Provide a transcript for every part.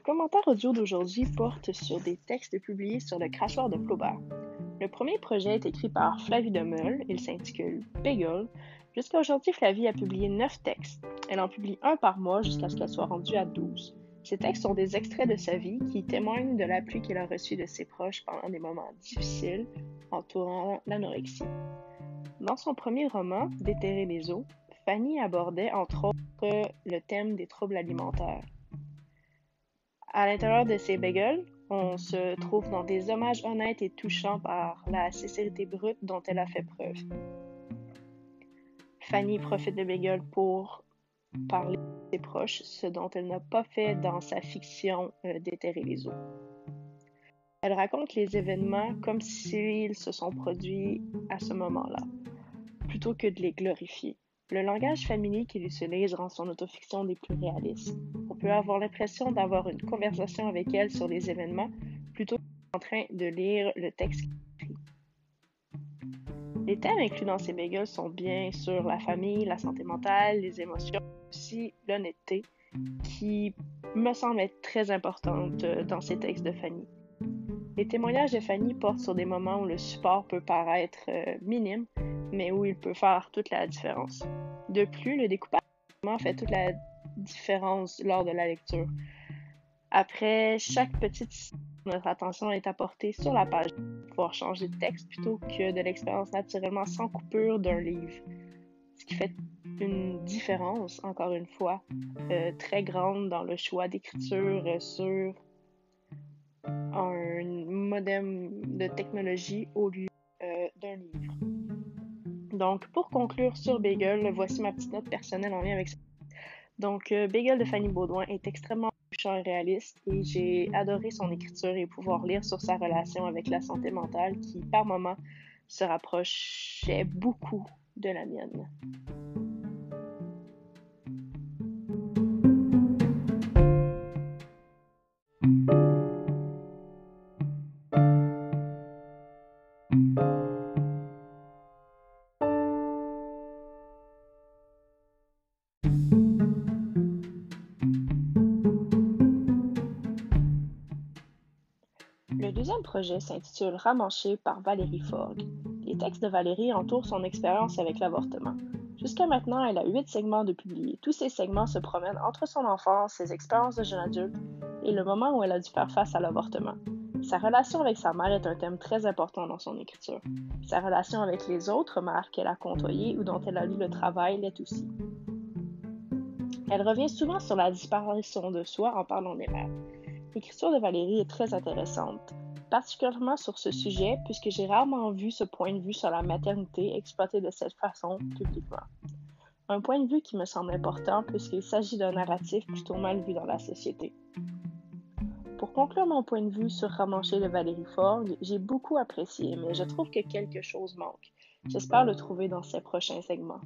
commentaire audio d'aujourd'hui porte sur des textes publiés sur le crachoir de Flaubert. Le premier projet est écrit par Flavie Demeul, il s'intitule Bagel. Jusqu'à aujourd'hui, Flavie a publié 9 textes. Elle en publie un par mois jusqu'à ce qu'elle soit rendue à 12. Ces textes sont des extraits de sa vie qui témoignent de l'appui qu'elle a reçu de ses proches pendant des moments difficiles entourant l'anorexie. Dans son premier roman, Déterrer les eaux, Fanny abordait entre autres le thème des troubles alimentaires. À l'intérieur de ces bagels, on se trouve dans des hommages honnêtes et touchants par la sincérité brute dont elle a fait preuve. Fanny profite de bagels pour parler de ses proches, ce dont elle n'a pas fait dans sa fiction euh, Déterrer les eaux. Elle raconte les événements comme s'ils se sont produits à ce moment-là, plutôt que de les glorifier. Le langage familier qu'il utilise rend son autofiction des plus réalistes. On peut avoir l'impression d'avoir une conversation avec elle sur les événements plutôt qu'en train de lire le texte écrit. Les thèmes inclus dans ces bagels sont bien sûr la famille, la santé mentale, les émotions, aussi l'honnêteté, qui me semble être très importante euh, dans ces textes de Fanny. Les témoignages de Fanny portent sur des moments où le support peut paraître euh, minime, mais où il peut faire toute la différence. De plus, le découpage fait toute la différence lors de la lecture. Après chaque petite notre attention est apportée sur la page pour pouvoir changer de texte plutôt que de l'expérience naturellement sans coupure d'un livre. Ce qui fait une différence, encore une fois, euh, très grande dans le choix d'écriture sur un modem de technologie au lieu euh, d'un livre. Donc, pour conclure sur Bagel, voici ma petite note personnelle en lien avec ça. Donc, euh, Bagel de Fanny Baudouin est extrêmement touchant et réaliste et j'ai adoré son écriture et pouvoir lire sur sa relation avec la santé mentale qui, par moments, se rapprochait beaucoup de la mienne. Projet s'intitule Ramanché par Valérie Forgue. Les textes de Valérie entourent son expérience avec l'avortement. Jusqu'à maintenant, elle a huit segments de publiés. Tous ces segments se promènent entre son enfance, ses expériences de jeune adulte et le moment où elle a dû faire face à l'avortement. Sa relation avec sa mère est un thème très important dans son écriture. Sa relation avec les autres mères qu'elle a côtoyées ou dont elle a lu le travail l'est aussi. Elle revient souvent sur la disparition de soi en parlant des mères. L'écriture de Valérie est très intéressante, particulièrement sur ce sujet puisque j'ai rarement vu ce point de vue sur la maternité exploité de cette façon publiquement. Un point de vue qui me semble important puisqu'il s'agit d'un narratif plutôt mal vu dans la société. Pour conclure mon point de vue sur Ramanché de Valérie Forgue, j'ai beaucoup apprécié, mais je trouve que quelque chose manque. J'espère le trouver dans ces prochains segments.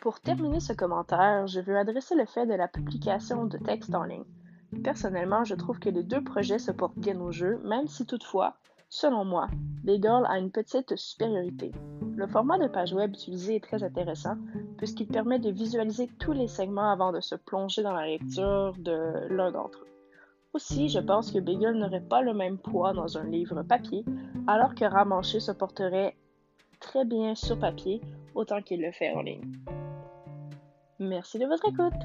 Pour terminer ce commentaire, je veux adresser le fait de la publication de textes en ligne. Personnellement, je trouve que les deux projets se portent bien au jeu, même si toutefois, selon moi, Bagel a une petite supériorité. Le format de page web utilisé est très intéressant puisqu'il permet de visualiser tous les segments avant de se plonger dans la lecture de l'un d'entre eux. Aussi, je pense que Bagel n'aurait pas le même poids dans un livre papier, alors que Ramanché se porterait très bien sur papier autant qu'il le fait en ligne. Merci de votre écoute.